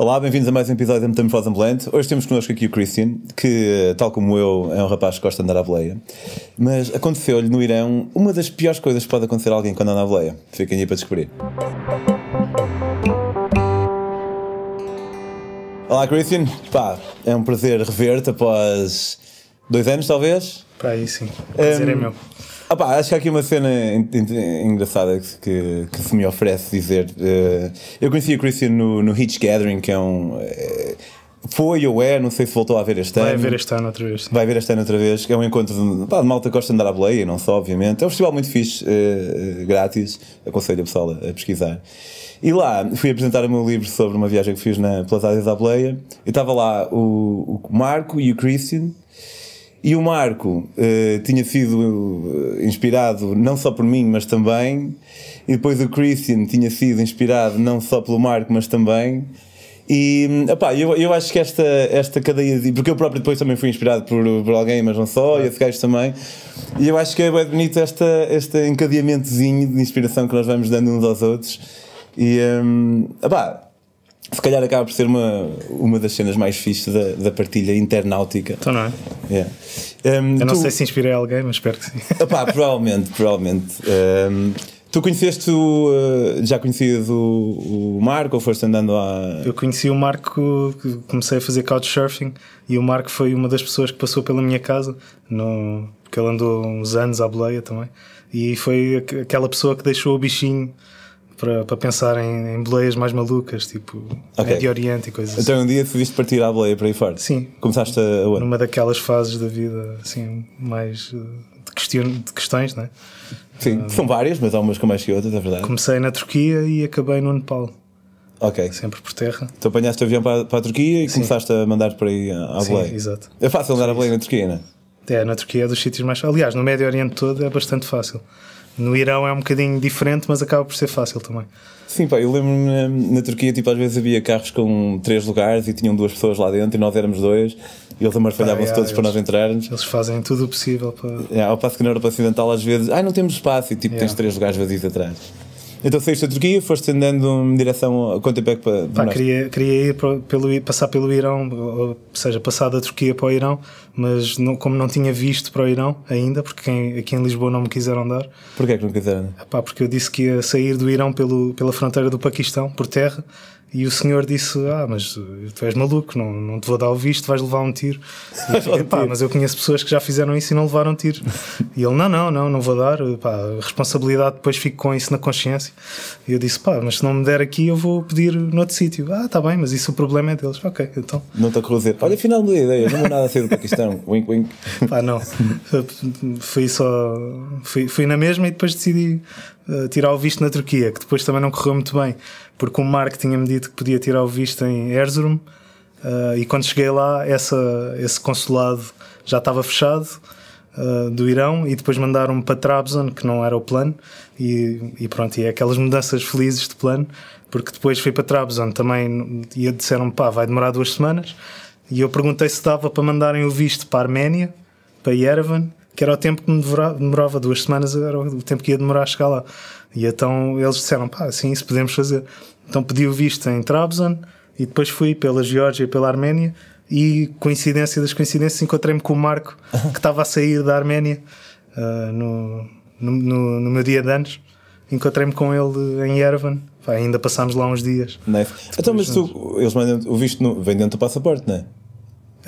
Olá, bem-vindos a mais um episódio da Metamorfose Ambulante. Hoje temos connosco aqui o Christian, que, tal como eu, é um rapaz que gosta de andar à boleia. Mas aconteceu-lhe no Irão uma das piores coisas que pode acontecer a alguém quando anda à boleia. Fiquem aí para descobrir. Olá, Christian. Pá, é um prazer rever-te após dois anos, talvez. Para aí sim. O prazer Um, é meu. Ah pá, acho que há aqui uma cena en- en- engraçada que, que, se me oferece dizer. Eh, eu conheci o Christian no, no Hitch Gathering, que é um. eh, foi ou é, não sei se voltou a ver este Vai ano. haver este ano outra vez. sim. Vai ver este ano outra vez, que é um encontro de, pá, de malta que gosta de andar à boleia, não só, obviamente. É um festival muito fixe, eh, grátis, aconselho a pessoal a, a pesquisar. E lá fui apresentar o meu livro sobre uma viagem que fiz na, pelas áreas da boleia. E estava lá o, o Marco e o Christian. E o Marco eh, tinha sido eh, inspirado não só por mim, mas também. E depois o Christian tinha sido inspirado não só pelo Marco, mas também. E epá, eu, eu acho que esta, esta cadeia de. Porque eu próprio depois também fui inspirado por, por alguém, mas não só, e esse gajo também. E eu acho que é bem bonito esta, este encadeamentozinho de inspiração que nós vamos dando uns aos outros. E um, epá, se calhar acaba por ser uma, uma das cenas mais fixes da, da partilha internáutica. Então não é? Yeah. Um, Eu não tu- sei se inspirei alguém, mas espero que sim. Epá, provavelmente, provavelmente. Um, tu conheceste o. uh, já conhecias o, o Marco ou foste andando a. Eu conheci o Marco, comecei a fazer couchsurfing e o Marco foi uma das pessoas que passou pela minha casa, no, porque ele andou uns anos à boleia também. E foi aqu- aquela pessoa que deixou o bichinho para, para pensar em, em boleias mais malucas, tipo Ok. Médio Oriente e coisas assim. Então um dia decidiste partir à boleia para ir fora? Sim. Começaste a. Numa daquelas fases da vida, assim, mais eh, de, question, de questões, né? Sim, são várias, mas há umas com mais que outras, é verdade. Comecei na Turquia e acabei no Nepal, Ok. sempre por terra. Tu apanhaste o avião para, para a Turquia e começaste a mandar para aí à à Sim, boleia. exato. É fácil andar à boleia na Turquia, não é? É, na Turquia é dos sítios mais. Aliás, no Médio Oriente todo é bastante fácil. No Irão é um bocadinho diferente, mas acaba por ser fácil também. Sim, pá, eu lembro-me na, na Turquia, tipo, às vezes havia carros com três lugares e tinham duas pessoas lá dentro e nós éramos dois e eles amarfalhavam-se Ah, é, todos para eles- nós entrarmos. Eles fazem tudo o possível para. É, ao passo que na Europa Ocidental às vezes, ai não temos espaço e tipo Yeah. tens três lugares vazios atrás. Então saíste da Turquia, foste andando em direção quanto tempo é que para. Pá, queria, queria ir para- pelo, passar pelo Irão, ou seja, passar da Turquia para o Irão, mas não- como não tinha visto para o Irão ainda, porque quem- aqui em Lisboa não me quiseram dar, Porquê é que não quiseram? Pá, porque eu disse que ia sair do Irão pelo, pela fronteira do Paquistão, por terra, e o senhor disse: Ah, mas tu és maluco, não, não te vou dar o visto, vais levar um tiro. E pá, mas eu conheço pessoas que já fizeram isso e não levaram tiro. E ele: Não, não, não, não vou dar, pá, a responsabilidade depois fico com isso na consciência. E eu disse: Pá, mas se não me der aqui, eu vou pedir noutro sítio. Ah, tá bem, mas isso o problema é deles. Ok, então. Não te a dizer, olha, afinal mudei a ideia, não vou nada a sair do Paquistão. wink, wink. Pá, não. Fui só. Fui, fui na mesma e depois decidi uh, tirar o visto na Turquia, que depois também não correu muito bem, porque o Mark tinha-me dito que podia tirar o visto em Erzurum uh, e quando cheguei lá, essa, esse consulado já estava fechado. uh, do Irão e depois mandaram-me para Trabzon, que não era o plano, e, e pronto, e é aquelas mudanças felizes de plano, porque depois fui para Trabzon também e disseram pá, vai demorar duas semanas, e eu perguntei se dava para mandarem o visto para a Arménia, para Yerevan, que era o tempo que me demorava, duas semanas, era o tempo que ia demorar a chegar lá. E então eles disseram, pá, sim, isso podemos fazer. Então pedi o visto em Trabzon e depois fui pela Geórgia e pela Arménia e, coincidência das coincidências, encontrei-me com o Marco, que estava a sair da Arménia ah, no, no, no, meu dia de anos. Encontrei-me com ele em Yerevan. Ainda passámos lá uns dias. Nice. Então, mas tu, eles mandam o visto no, vem dentro do passaporte, não é?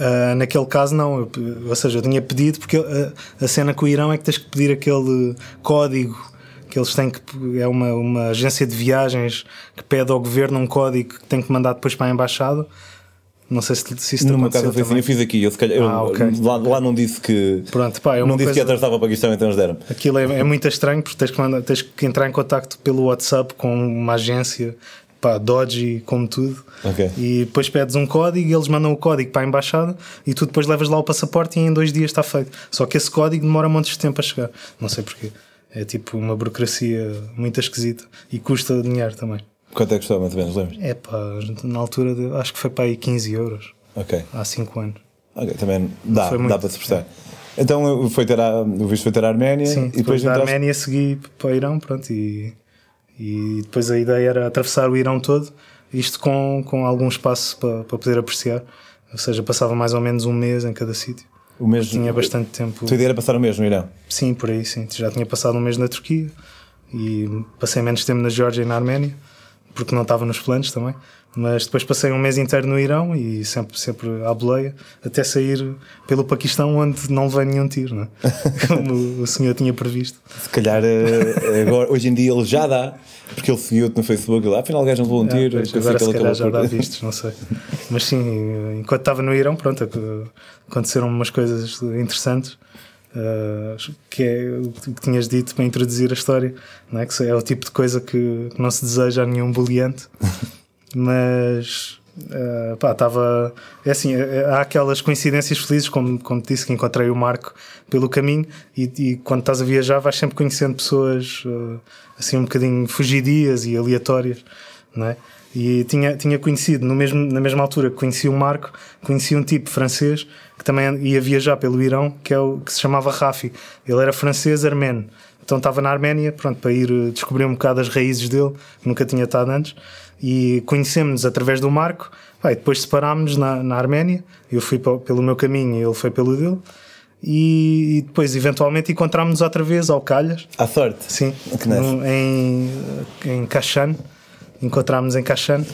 Uh, naquele caso, não. Eu, ou seja, eu tinha pedido, porque uh, a cena com o Irão é que tens que pedir aquele código que eles têm que. É uma, uma agência de viagens que pede ao governo um código que tem que mandar depois para a embaixada. Não sei se, se isso caso foi assim, eu fiz aqui, eu, se calhar, eu- Ah, ok. lá, lá não disse que. Pronto, pá, é não disse que coisa- atravessava o Paquistão, então eles deram. Aquilo é, é muito estranho porque tens que, mandar- tens que entrar em contacto pelo WhatsApp com uma agência, pá, Dodge como tudo. Ok. E depois pedes um código e eles mandam o código para a embaixada e tu depois levas lá o passaporte e em dois dias está feito. Só que esse código demora montes de tempo a chegar. Não sei porquê. É tipo uma burocracia muito esquisita e custa dinheiro também. Quanto é que custou, mais ou menos, lembras? É pá, na altura de- acho que foi para aí 15 euros Ok. há 5 anos. Ok, também dá, dá muito. para se prestar. Então foi ter a, o visto foi ter a Arménia Sim, e depois, depois da entraste- Arménia segui para o Irão, pronto, e, e depois a ideia era atravessar o Irão todo isto com, com algum espaço para, para poder apreciar. Ou seja, passava mais ou menos um mês em cada sítio. O mesmo, Tinha bastante tempo. A tua ideia era passar o mesmo, Irão? Sim, por aí, sim. Já tinha passado um mês na Turquia e passei menos tempo na Geórgia e na Arménia, porque não estava nos planos também. Mas depois passei um mês inteiro no Irão e sempre, sempre à boleia, até sair pelo Paquistão, onde não levei nenhum tiro, não é? como o senhor tinha previsto. Se calhar eh, agora, hoje em dia ele já dá, porque ele seguiu-te no Facebook lá, afinal o gajo não levou um tiro. É, agora se calhar já dá vistos, não sei. Mas sim, enquanto estava no Irão, pronto, aconteceram umas coisas interessantes. Uh, que é o que tinhas dito para introduzir a história, não é? que é o tipo de coisa que, não se deseja a nenhum boliante. mas uh, pá, estava. É assim, é, há aquelas coincidências felizes, como, como te disse, que encontrei o Marco pelo caminho e, e quando estás a viajar vais sempre conhecendo pessoas uh, assim um bocadinho fugidias e aleatórias, não é? E tinha, tinha conhecido, no mesmo, na mesma altura que conheci o Marco, conheci um tipo francês que também ia viajar pelo Irão, que, é o, que se chamava Rafi. Ele era francês armênio. Então estava na Arménia, pronto, para ir eh, descobrir um bocado as raízes dele, nunca tinha estado antes e conhecemos-nos através do Marco. Pai, depois separámos-nos na, na Arménia. Eu fui pelo meu caminho e ele foi pelo dele. E, e depois, eventualmente, encontrámos-nos outra vez ao Calhas. À sorte? Sim, no, em, em Kashan. Encontrámos em Kashan.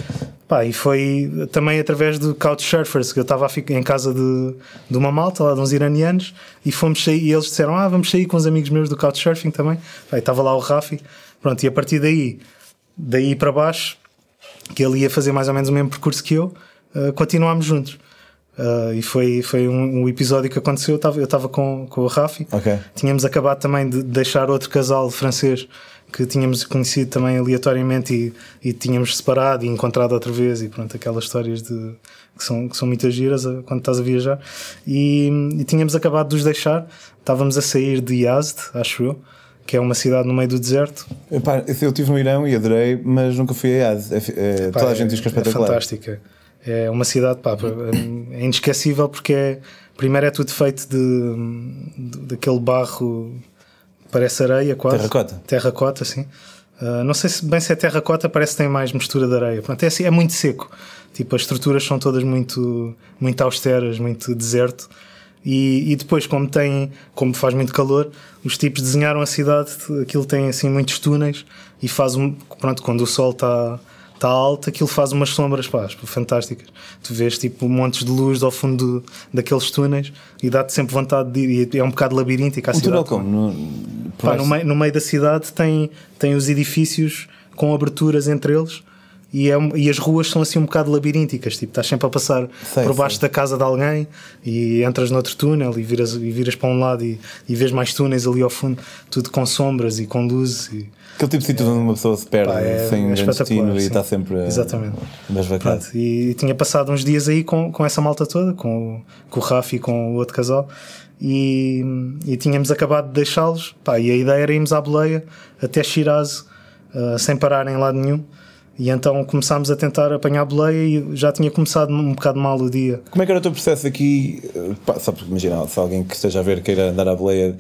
Pá, e foi também através do Couchsurfers, que eu estava em casa de, de uma malta, lá de uns iranianos, e fomos sair, e eles disseram: Ah, vamos sair com os amigos meus do Couchsurfing também. Pá, estava lá o Rafi. Pronto, e a partir daí, daí para baixo, que ele ia fazer mais ou menos o mesmo percurso que eu, uh, continuámos juntos. Uh, e foi, foi um, um, episódio que aconteceu. Eu estava com, com o Rafi, okay. tínhamos acabado também de deixar outro casal francês que tínhamos conhecido também aleatoriamente e, e tínhamos separado e encontrado outra vez. E pronto, aquelas histórias de, que, são, que são muitas giras uh, quando estás a viajar. E, e tínhamos acabado de os deixar, estávamos a sair de Yazd, acho eu que é uma cidade no meio do deserto. Epá, eu estive no Irão e adorei, mas nunca fui a Yaz. É, é, toda a gente diz que é, é espetacular. É fantástica. É uma cidade, pá, é inesquecível porque é, primeiro é tudo feito de, de daquele barro, parece areia quase. Terracota. Terracota, sim. Uh, não sei se bem se é terracota, parece que tem mais mistura de areia. Pronto, é, assim, é muito seco. Tipo, as estruturas são todas muito, muito austeras, muito deserto. E, e, depois, como tem, como faz muito calor, os tipos desenharam a cidade, aquilo tem assim muitos túneis e faz um, pronto, quando o sol está tá alto, aquilo faz umas sombras pá, fantásticas. Tu vês tipo montes de luz ao fundo daqueles túneis e dá-te sempre vontade de ir. E é um bocado labiríntico a um cidade. Túnel como? No, pá, no, meio, no meio da cidade tem, tem os edifícios com aberturas entre eles e, é, e as ruas são assim um bocado labirínticas, tipo, estás sempre a passar sei, por baixo sei. da casa de alguém e entras noutro túnel e viras, e viras para um lado e, e vês mais túneis ali ao fundo, tudo com sombras e com luzes. E, Aquele tipo de sítio onde uma pessoa se perde pá, é, sem é destino e está sempre Exatamente. Pronto, e, e, tinha passado uns dias aí com, com essa malta toda, com, com o Rafi e com o outro casal. E, e tínhamos acabado de deixá-los, e a ideia era irmos à boleia até Shiraz uh, sem parar em lado nenhum e então começámos a tentar apanhar a boleia e já tinha começado um bocado mal o dia. Como é que era o teu processo aqui? Pá, só porque imagina, se alguém que esteja a ver queira andar à boleia,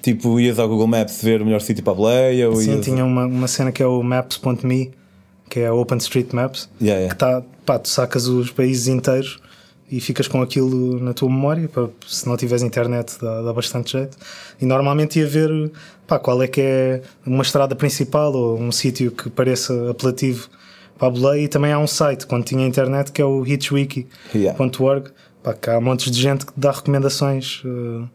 tipo, ias ao Google Maps ver o melhor sítio para a boleia? Ou Sim, ias... tinha uma, uma cena que é o Maps.me, que é a OpenStreetMaps, yeah, yeah. que tá, pá, tu sacas os países inteiros e ficas com aquilo na tua memória. Pá, se não tiveres internet, dá, dá, bastante jeito. E normalmente ia ver pá, qual é que é uma estrada principal ou um sítio que pareça apelativo boleia. E também há um site, quando tinha internet, que é o hitchwiki.org. Yeah. Que há montes de gente que dá recomendações. Uh,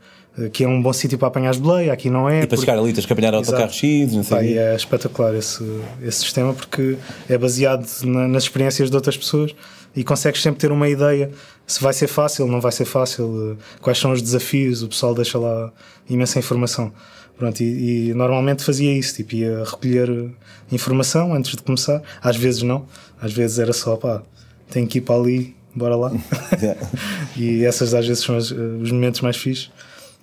que é um bom sítio para apanhar as boleia, aqui não é. E para porque... chegar ali tens que apanhar autocarro X, não sei. Pá, é espetacular esse, esse sistema porque é baseado na, nas experiências de outras pessoas e consegues sempre ter uma ideia se vai ser fácil, não vai ser fácil, eh, quais são os desafios, o pessoal deixa lá imensa informação. Pronto, e, e, normalmente fazia isso, tipo, ia recolher informação antes de começar, às vezes não, às vezes era só pá, tenho que ir para ali, bora lá. e essas às vezes são os, os momentos mais fixos.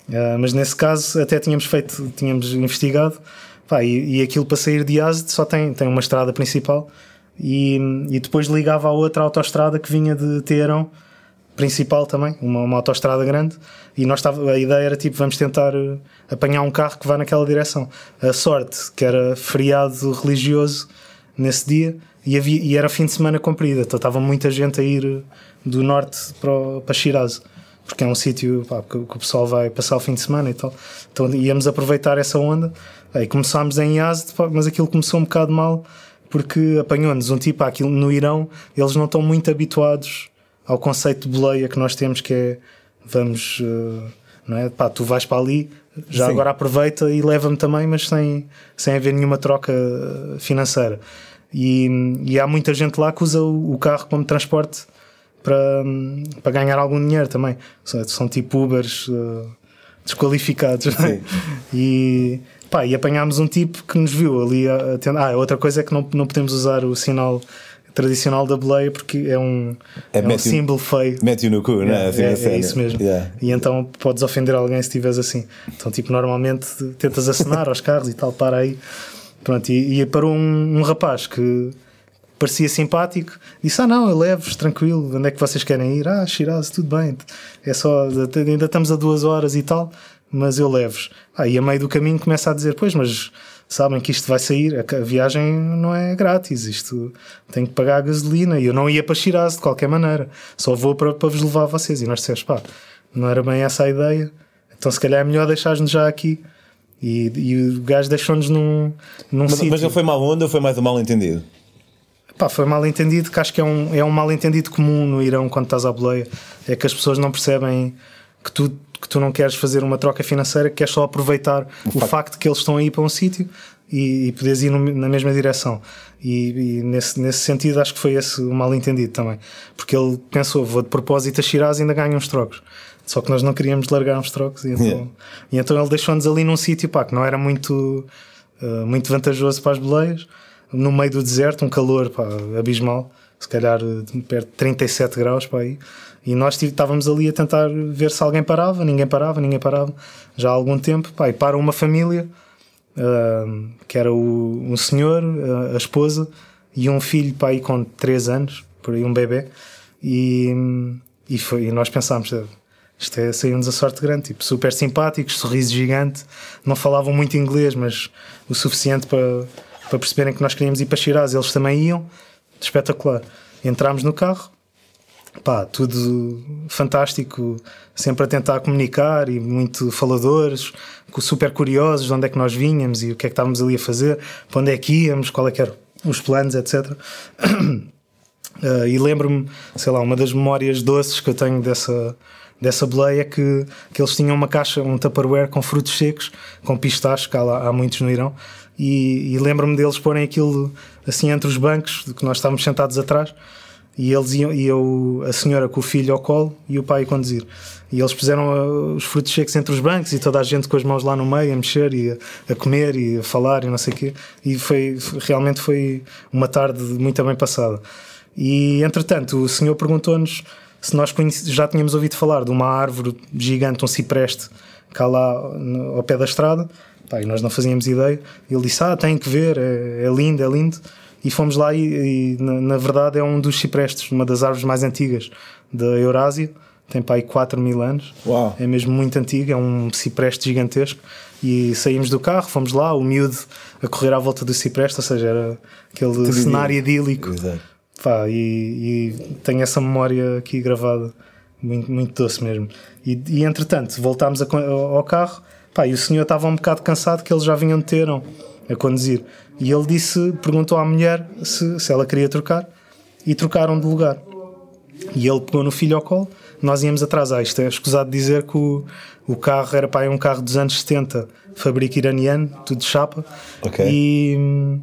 Uh, mas nesse caso até tínhamos feito, tínhamos investigado, pá, e, e aquilo para sair de Azed só tem, tem uma estrada principal e, e depois ligava a outra autoestrada que vinha de Teherão principal também, uma, uma autoestrada grande, e nós tava, a ideia era tipo, vamos tentar uh, apanhar um carro que vá naquela direção. A sorte, que era feriado religioso nesse dia, e, havia, e era fim de semana comprida, então estava muita gente a ir do norte para, para Shiraz, porque é um sítio que, que o pessoal vai passar o fim de semana e tal. Então íamos aproveitar essa onda. Aí começámos em Yazd, mas aquilo começou um bocado mal, porque apanhou-nos um tipo aquilo no Irão, eles não estão muito habituados ao conceito de boleia que nós temos, que é vamos, uh, não é? Pá, tu vais para ali, já Sim. agora aproveita e leva-me também, mas sem, sem haver nenhuma troca uh, financeira. E, e há muita gente lá que usa o, o carro como transporte para, para ganhar algum dinheiro também. São, são tipo Ubers uh, desqualificados. não é? E, pá, e apanhámos um tipo que nos viu ali a, a Ah, outra coisa é que não, não podemos usar o sinal tradicional da boleia porque é um, É é um símbolo feio. Mete-o no cu, é? Assim, É, é isso mesmo. Yeah. E então podes ofender alguém se estiveres assim. Então, tipo, normalmente tentas acenar aos carros e tal, para aí. Pronto, e, e parou um, um rapaz que parecia simpático, disse: Ah, não, eu levo-vos, tranquilo, onde é que vocês querem ir? Ah, Shiraz, tudo bem, é só, ainda estamos a duas horas e tal, mas eu levo-vos. Ah, e a meio do caminho começa a dizer: Pois, mas sabem que isto vai sair, a, viagem não é grátis, isto tem que pagar a gasolina e eu não ia para Shiraz de qualquer maneira, só vou para, para vos levar a vocês. E nós dissemos: Pá, não era bem essa a ideia, então se calhar é melhor deixar-nos já aqui. E, e o gajo deixou-nos num, num Mas, sítio. mas não foi mal onda ou foi mais um mal entendido? Pá, foi mal entendido, que acho que é um, é um mal entendido comum no Irão quando estás à boleia. É que as pessoas não percebem que tu, que tu não queres fazer uma troca financeira, que queres só aproveitar o, facto. que eles estão a ir para um sítio e, e poderes ir no- na mesma direção. E, e nesse, nesse sentido acho que foi esse o mal entendido também. Porque ele pensou, vou de propósito a Shiraz e ainda ganho uns trocos. Só que nós não queríamos largar uns trocos. E então, Yeah. e então ele deixou-nos ali num sítio pá, que não era muito, uh, muito vantajoso para as boleias, no meio do deserto, um calor pá, abismal, se calhar uh, perto de 37 graus para aí. E nós estávamos ali a tentar ver se alguém parava, ninguém parava, ninguém parava, já há algum tempo. Pá, e para uma família, uh, que era o, um senhor, uh, a esposa e um filho pá, aí com 3 anos, por aí um bebê. E, e, foi, e nós pensámos, isto é saiu-nos a sorte grande, tipo, super simpáticos, sorriso gigante, não falavam muito inglês, mas o suficiente para, para perceberem que nós queríamos ir para Shiraz, eles também iam, espetacular. Entramos no carro, pá, tudo fantástico, sempre a tentar comunicar e muito faladores, super curiosos de onde é que nós vinhamos e o que é que estávamos ali a fazer, para onde é que íamos, qual é que eram os planos, etc. Uh, e lembro-me, sei lá, uma das memórias doces que eu tenho dessa, dessa boleia é que, que eles tinham uma caixa, um Tupperware com frutos secos, com pistache, que há, lá, há muitos no Irão, e, e lembro-me deles porem aquilo assim entre os bancos, de que nós estávamos sentados atrás, e eles iam, e eu, a senhora com o filho ao colo e o pai a conduzir. E eles puseram uh, os frutos secos entre os bancos e toda a gente com as mãos lá no meio a mexer e a, a comer e a falar e não sei o quê. E foi, realmente foi uma tarde muito bem passada. E entretanto, o senhor perguntou-nos se nós já tínhamos ouvido falar de uma árvore gigante, um cipreste, cá lá no- ao pé da estrada. Pá, e nós não fazíamos ideia. E ele disse: Ah, tem que ver, é, é lindo, é lindo. E fomos lá, e, e, na, na verdade é um dos ciprestes, uma das árvores mais antigas da Eurásia. Tem para aí 4 mil anos. Uau. É mesmo muito antigo, é um cipreste gigantesco. E saímos do carro, fomos lá, o miúdo a correr à volta do cipreste, ou seja, era aquele cenário idílico. Exato. Pá, e, e tenho essa memória aqui gravada, muito, muito doce mesmo. E, e entretanto, voltámos a ao carro, pá, e o senhor estava um bocado cansado que eles já vinham de Teherão a conduzir. E ele disse, perguntou à mulher se, se ela queria trocar, e trocaram de lugar. E ele pegou no filho ao colo, nós íamos atrás. Ah, isto é escusado dizer que o, o carro era pá, é um carro dos anos 70, fabrico iraniano, tudo de chapa. Ok. E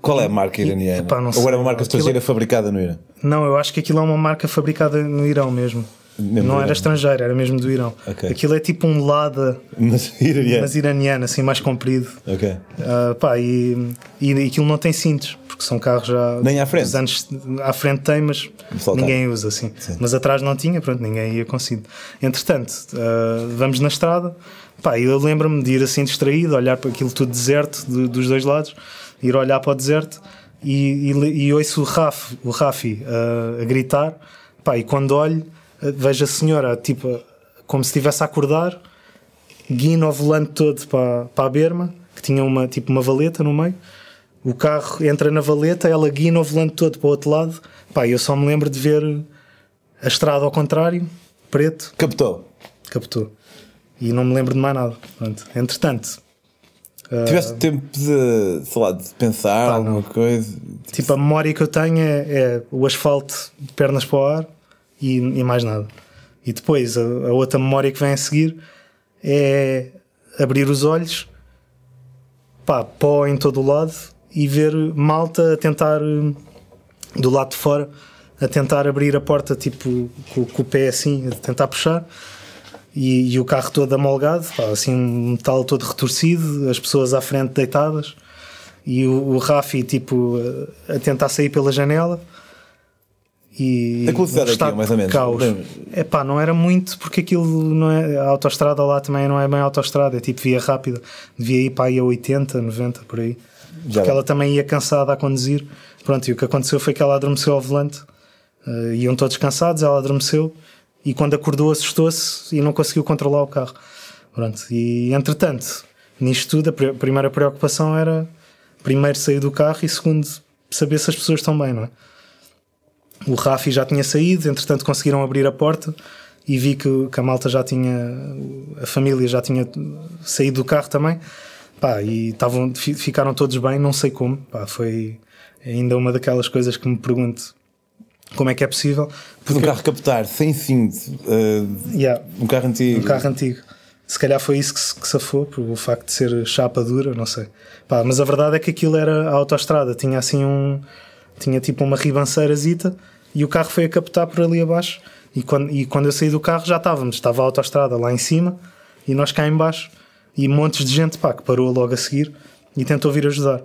Qual é a marca iraniana? Epá, não Ou era uma marca estrangeira fabricada no Irã? Não, eu acho que aquilo é uma marca fabricada no Irão mesmo. Mesmo não era estrangeira, era mesmo do Irão. Ok. Aquilo é tipo um Lada, Mas mas iraniano, assim mais comprido. Ok. Ah, pá, e, e aquilo não tem cintos, porque são carros já. Nem à frente? Anos, à frente tem, mas ninguém usa assim. Mas atrás não tinha, pronto, ninguém ia com cinto. Entretanto, ah, vamos na estrada, pá, e eu lembro-me de ir assim distraído, olhar para aquilo tudo deserto do- dos dois lados, ir olhar para o deserto e, e, e ouço o, Raf, o Rafi ah, a gritar, pá, e quando olho, vejo a senhora tipo como se estivesse a acordar guina o volante todo para, para a berma, que tinha uma, tipo uma valeta no meio, o carro entra na valeta, ela guina o volante todo para o outro lado. Pá, eu só me lembro de ver a estrada ao contrário, preto. Captou. Captou. E não me lembro de mais nada. Pronto. Entretanto. Tiveste uh, tempo de, sei lá, de pensar pá, alguma não. coisa? Tipo, a memória que eu tenho é, é, o asfalto de pernas para o ar e, e mais nada. E depois a, a outra memória que vem a seguir é abrir os olhos, pá, pó em todo o lado e ver malta a tentar, do lado de fora, a tentar abrir a porta, tipo, com, com o pé assim, a tentar puxar. E, e, o carro todo amolgado, pá, assim, um metal todo retorcido, as pessoas à frente deitadas, e o, o Rafi, tipo, a, a tentar sair pela janela. E a velocidade aqui, mais ou menos. Caos. É pá, não era muito porque aquilo não é. A autostrada lá também não é bem autostrada, é tipo via rápida. Devia ir para aí a 80, 90 por aí. Já porque ela também ia cansada a conduzir. Pronto, e o que aconteceu foi que ela adormeceu ao volante. Uh, iam todos cansados, ela adormeceu e quando acordou assustou-se e não conseguiu controlar o carro. Pronto, e entretanto, nisto tudo, a pr primeira preocupação era primeiro sair do carro e segundo saber se as pessoas estão bem, não é? O Rafi já tinha saído, entretanto conseguiram abrir a porta e vi que, que, a malta já tinha, a família já tinha saído do carro também. Pá, e estavam, ficaram todos bem, não sei como. Pá, foi ainda uma daquelas coisas que me pergunto como é que é possível. Porque... Um carro captar sem cinto, uh, yeah, um carro antigo. Um carro antigo. Se calhar foi isso que se, que safou, por o facto de ser chapa dura, não sei. Pá, mas a verdade é que aquilo era a autoestrada, tinha assim um. tinha tipo uma ribanceirazita e o carro foi a captar por ali abaixo. E quando, e quando eu saí do carro já estávamos, estava a autoestrada lá em cima e nós cá em baixo e montes de gente pá, que parou logo a seguir e tentou vir ajudar.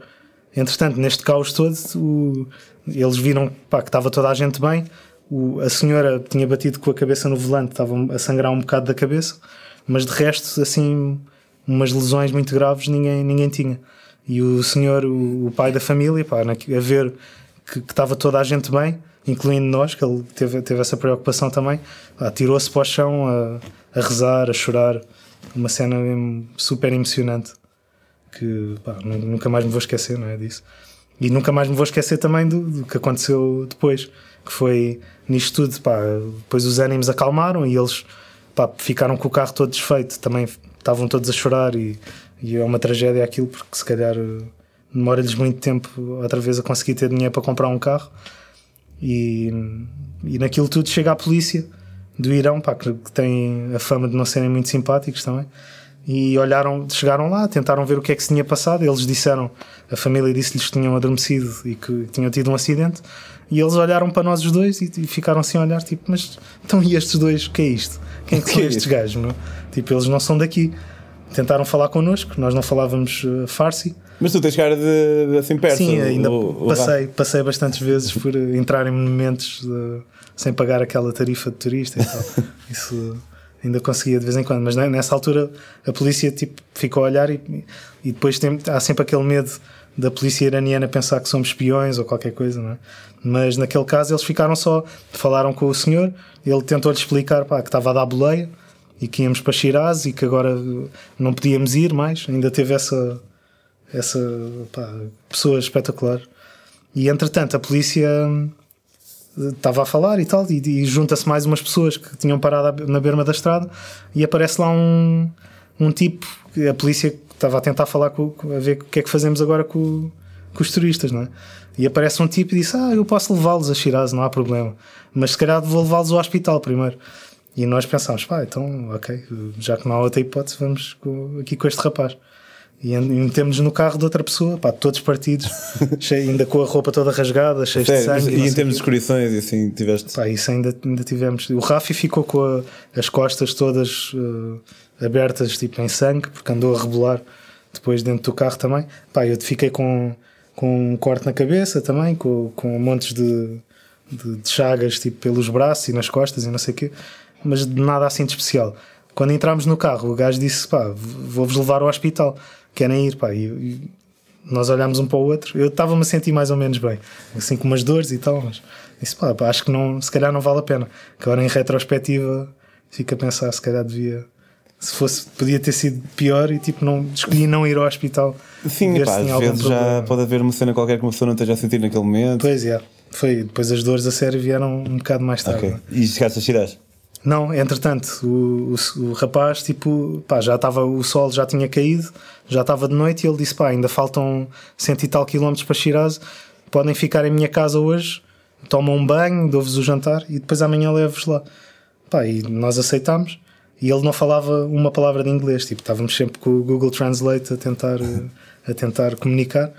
Entretanto, neste caos todo, o, eles viram pá, que estava toda a gente bem. O, a senhora tinha batido com a cabeça no volante, estava a sangrar um bocado da cabeça, mas de resto, assim, umas lesões muito graves ninguém, ninguém tinha. E o senhor, o, o pai da família, pá, a ver que, que estava toda a gente bem, incluindo nós, que ele teve, teve essa preocupação também, tirou-se para o chão a, a, rezar, a chorar. Uma cena super emocionante que pá, nunca mais me vou esquecer, não é disso. E nunca mais me vou esquecer também do, do que aconteceu depois, que foi nisto tudo, pá, depois os ânimos acalmaram e eles pá, ficaram com o carro todo desfeito, também estavam todos a chorar e, e é uma tragédia aquilo, porque se calhar eh, demora-lhes muito tempo outra vez a conseguir ter dinheiro para comprar um carro e, e naquilo tudo chega a polícia do Irão, pá, que tem a fama de não serem muito simpáticos também e olharam, chegaram lá, tentaram ver o que é que se tinha passado. Eles disseram, a família disse-lhes que tinham adormecido e que tinham tido um acidente. E eles olharam para nós os dois e, e ficaram assim a olhar, tipo, mas então e estes dois, o que é isto? Quem é que são estes gajos? Meu? Tipo, eles não são daqui. Tentaram falar connosco, nós não falávamos uh, farsi. Mas tu tens cara de, de assim perto. Sim, ainda o, passei, o passei bastantes vezes por entrar em monumentos de, sem pagar aquela tarifa de turista e tal. Isso ainda conseguia de vez em quando, mas nessa altura a polícia tipo, ficou a olhar e, e depois tem, há sempre aquele medo da polícia iraniana pensar que somos espiões ou qualquer coisa, não é? Mas naquele caso eles ficaram só, falaram com o senhor, ele tentou-lhe explicar pá, que estava a dar boleia e que íamos para Shiraz e que agora não podíamos ir mais, ainda teve essa, essa pá, pessoa espetacular. E entretanto a polícia estava a falar e tal, e, e junta-se mais umas pessoas que tinham parado na berma da estrada e aparece lá um, um tipo, a polícia estava a tentar falar com, a ver o que é que fazemos agora com, com os turistas, não é? E aparece um tipo e disse: Ah, eu posso levá-los a Shiraz, não há problema, mas se calhar vou levá-los ao hospital primeiro. E nós pensámos: pá, então, ok, já que não há outra hipótese, vamos com, aqui com este rapaz. E metemos no carro de outra pessoa, pá, todos partidos, cheio, ainda com a roupa toda rasgada, cheio de sangue. E em termos de escorições, assim, tiveste. Pá, isso ainda, ainda tivemos. O Rafi ficou com a, as costas todas uh, abertas, tipo em sangue, porque andou a rebolar depois dentro do carro também. Pá, eu fiquei com, com um corte na cabeça também, com, com montes de, de, de chagas tipo, pelos braços e nas costas e não sei o quê, mas nada assim de especial. Quando entramos no carro, o gajo disse: pá, vou-vos levar ao hospital querem ir, pá. E, e nós olhámos um para o outro. Eu estava-me a sentir mais ou menos bem, assim com umas dores e tal, mas disse, pá, pá, acho que não, se calhar não vale a pena. Que agora em retrospectiva fica a pensar, se calhar devia se fosse, podia ter sido pior e tipo, não, escolhi não ir ao hospital. Sim, pá, às vezes já pode haver uma cena qualquer que uma pessoa não esteja a sentir naquele momento. Pois é, foi. Depois as dores a sério vieram um bocado mais tarde. Okay. E chegaste a cheirar? Não, entretanto, o, o, o, rapaz, tipo, pá, já estava, o sol já tinha caído, já estava de noite e ele disse: pá, ainda faltam cento e tal quilómetros para Shiraz, podem ficar em minha casa hoje, tomam um banho, dou-vos o jantar e depois amanhã levo-vos lá. Pá, e nós aceitámos e ele não falava uma palavra de inglês, tipo, estávamos sempre com o Google Translate a tentar, a tentar comunicar.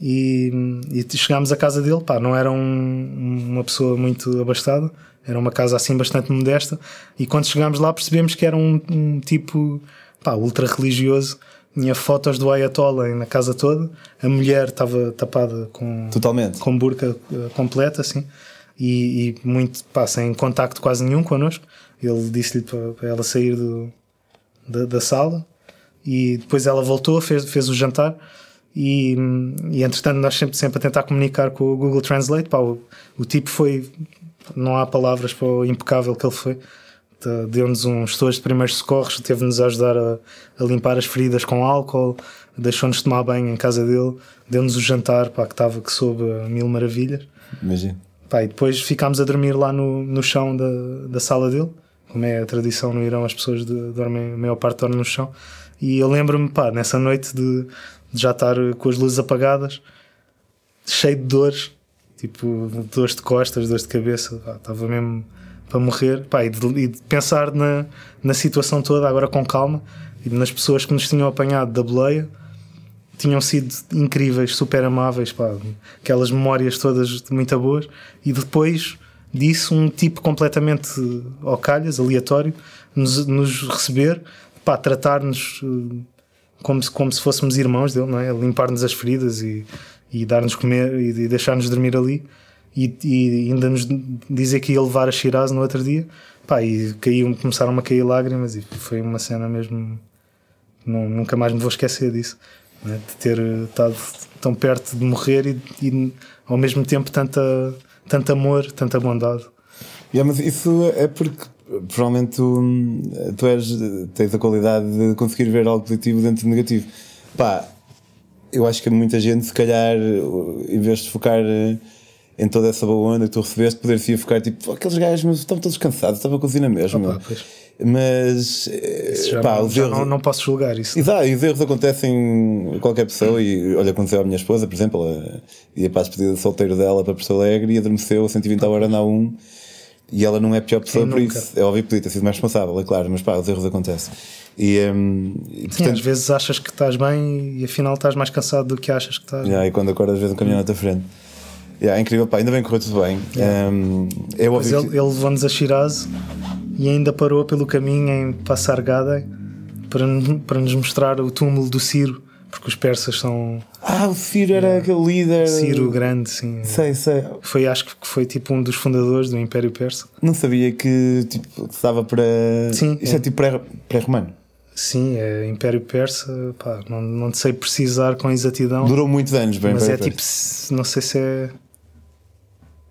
E, e chegámos à casa dele, pá, não era um, uma pessoa muito abastada, era uma casa assim bastante modesta. E quando chegámos lá percebemos que era um, um tipo pá, ultra religioso. Tinha fotos do Ayatollah na casa toda. A mulher estava tapada com, Totalmente. com burca eh, completa, assim, e, e, muito pá, sem contacto quase nenhum connosco. Ele disse-lhe para ela sair do, da, da sala e depois ela voltou, fez, fez o jantar. E, e entretanto, nós sempre, sempre a tentar comunicar com o Google Translate. Pá, o, o tipo foi não há palavras para o impecável que ele foi. Deu-nos uns estojos de primeiros socorros, teve-nos a ajudar a, a, limpar as feridas com álcool, deixou-nos tomar banho em casa dele, deu-nos o jantar pá, que estava que soube mil maravilhas. Imagina. Pá, e depois ficámos a dormir lá no, no chão da, da sala dele, como é a tradição no Irão, as pessoas de, dormem, a maior parte dormem no chão. E eu lembro-me, pá, nessa noite de, de já estar com as luzes apagadas, cheio de dores, tipo dores de costas, dores de cabeça, estava mesmo para morrer. Pá, e, de, e, de, pensar na, na situação toda, agora com calma, e nas pessoas que nos tinham apanhado da boleia, tinham sido incríveis, super amáveis, pá, aquelas memórias todas muito boas, e depois disso, um tipo completamente ao calhas, aleatório, nos, nos receber, pá, tratar-nos eh, como se, como se fôssemos irmãos dele, não é? Limpar-nos as feridas e e dar-nos comer e deixar-nos dormir ali e, e, ainda nos dizer que ia levar a Shiraz no outro dia pá, e caiu, começaram a cair lágrimas e foi uma cena mesmo não, nunca mais me vou esquecer disso né? de ter estado tão perto de morrer e, e, ao mesmo tempo tanta, tanto amor, tanta bondade yeah, mas isso é porque provavelmente tu, tu és, tens a qualidade de conseguir ver algo positivo dentro do negativo pá eu acho que muita gente, se calhar, em vez de focar eh, em toda essa boa onda que tu recebeste, poder-se focar tipo, aqueles gajos mas estão todos cansados, estava a cozinha mesmo. Opa, mas já, pá, não, erros... não, não, posso julgar isso. Exato, e os erros acontecem a qualquer pessoa. E olha, aconteceu à minha esposa, por exemplo, ela ia para a despedida de solteiro dela para Porto Alegre e adormeceu a 120 a hora na 1 e ela não é a pior pessoa Sim, por nunca. isso. É óbvio que podia ter sido mais responsável, é claro, mas pá, os erros acontecem. E, um, e, portanto, Sim, às vezes achas que estás bem e afinal estás mais cansado do que achas que estás. Yeah, e quando acordas, às vezes um caminhão à tua frente. Yeah, é incrível, pá, ainda bem que correu tudo bem. Yeah. Um, é Mas ele, que... ele levou-nos a Shiraz e ainda parou pelo caminho em Passar Gada para, para nos mostrar o túmulo do Ciro porque os persas são. Ah, o Ciro era aquele líder. Ciro Grande, sim. Sei, sei. Foi, acho que foi tipo um dos fundadores do Império Persa. Não sabia que tipo, estava para. Sim. Isto é, é tipo pré-romano. Sim, é Império Persa, pá, não, não sei precisar com exatidão. Durou muitos anos, bem Mas é tipo, não sei se é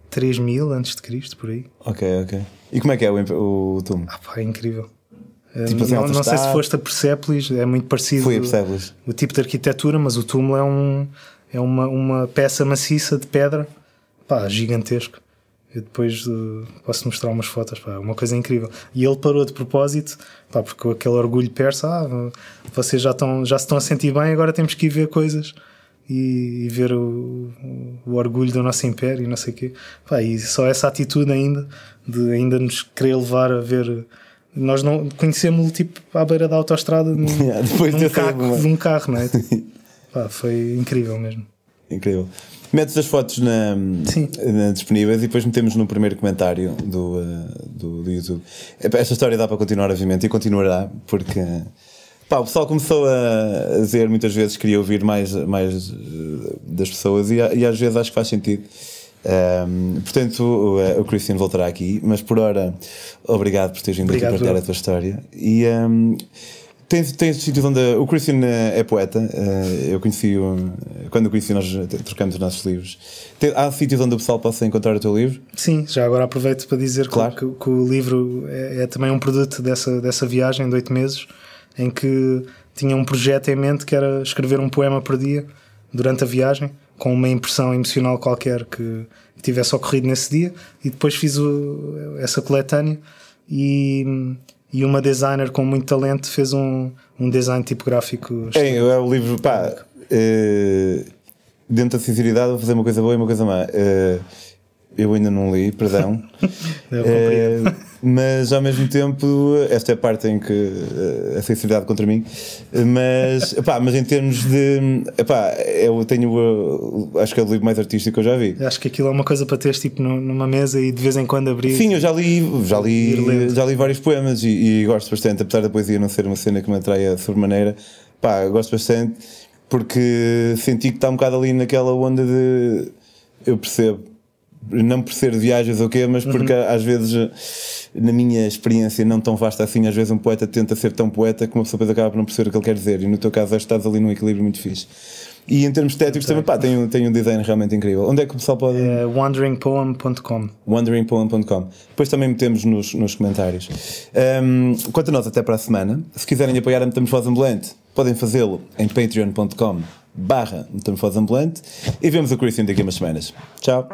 3 mil antes de Cristo, por aí. Ok, ok. E como é que é o, o túmulo? Ah, pá, é incrível. Tipo assim, não, não sei se foste a Persepolis, é muito parecido. Fui a Persepolis. O tipo de arquitetura, mas o túmulo é, um, é uma, uma peça maciça de pedra, pá, gigantesco. Eu depois uh, posso mostrar umas fotos, pá, uma coisa incrível. E ele parou de propósito, pá, porque aquele orgulho persa, ah, vocês já, estão, já se estão a sentir bem, agora temos que ir ver coisas e, e ver o, o, orgulho do nosso império e não sei o quê. Pá, e só essa atitude ainda, de ainda nos querer levar a ver nós não conhecemos-lo tipo à beira da autostrada num, yeah, depois num carro, de um carro, não é? Pá, foi incrível mesmo. Incrível. Metes as fotos na, na, disponíveis e depois metemos no primeiro comentário do, uh, do, do, YouTube. Esta história dá para continuar, obviamente, e continuará, porque pá, o pessoal começou a dizer muitas vezes que queria ouvir mais, mais uh, das pessoas e, e às vezes acho que faz sentido. Um, portanto, o, o Christian voltará aqui, mas por hora, obrigado por teres vindo aqui partilhar a tua história. E um, Tens, tens sítios onde. O Christian é poeta. Eu conheci. Quando eu conheci, nós trocamos os nossos livros. Há sítios onde o pessoal possa encontrar o teu livro? Sim, já agora aproveito para dizer claro. que, que, o livro é, é, também um produto dessa, dessa viagem de oito meses, em que tinha um projeto em mente que era escrever um poema por dia durante a viagem, com uma impressão emocional qualquer que tivesse ocorrido nesse dia, e depois fiz o, essa coletânea e e uma designer com muito talento fez um, um design tipográfico. É, é o livro, pá, uh, dentro da sinceridade, vou fazer uma coisa boa e uma coisa má. Uh, eu ainda não li, perdão. é, mas ao mesmo tempo, esta é a parte em que uh, a sinceridade contra mim. Mas, epá, mas em termos de. Epá, eu tenho. Uh, acho que é o livro mais artístico que eu já vi. Acho que aquilo é uma coisa para teres tipo numa mesa e de vez em quando abrir. Sim, eu já li, já li, já li vários poemas e, e, gosto bastante, apesar da poesia não ser uma cena que me atraia sobremaneira. Pá, gosto bastante porque senti que está um bocado ali naquela onda de. Eu percebo não por ser viagens ou quê, mas porque uhum. às vezes, na minha experiência não tão vasta assim, às vezes um poeta tenta ser tão poeta que uma pessoa depois acaba por não perceber o que ele quer dizer. E no teu caso, estás ali num equilíbrio muito fixe. E em termos estéticos também, pá, tem, tem um design realmente incrível. Onde é que o pessoal pode. É wanderingpoem.com. Wanderingpoem.com. Depois também metemos nos, nos comentários. Um, quanto a nós, até para a semana. Se quiserem apoiar a Metamorfose Ambulante, podem fazê-lo em patreon.com barra Metamorfose Ambulante. E vemos o Christian daqui a umas semanas. Tchau.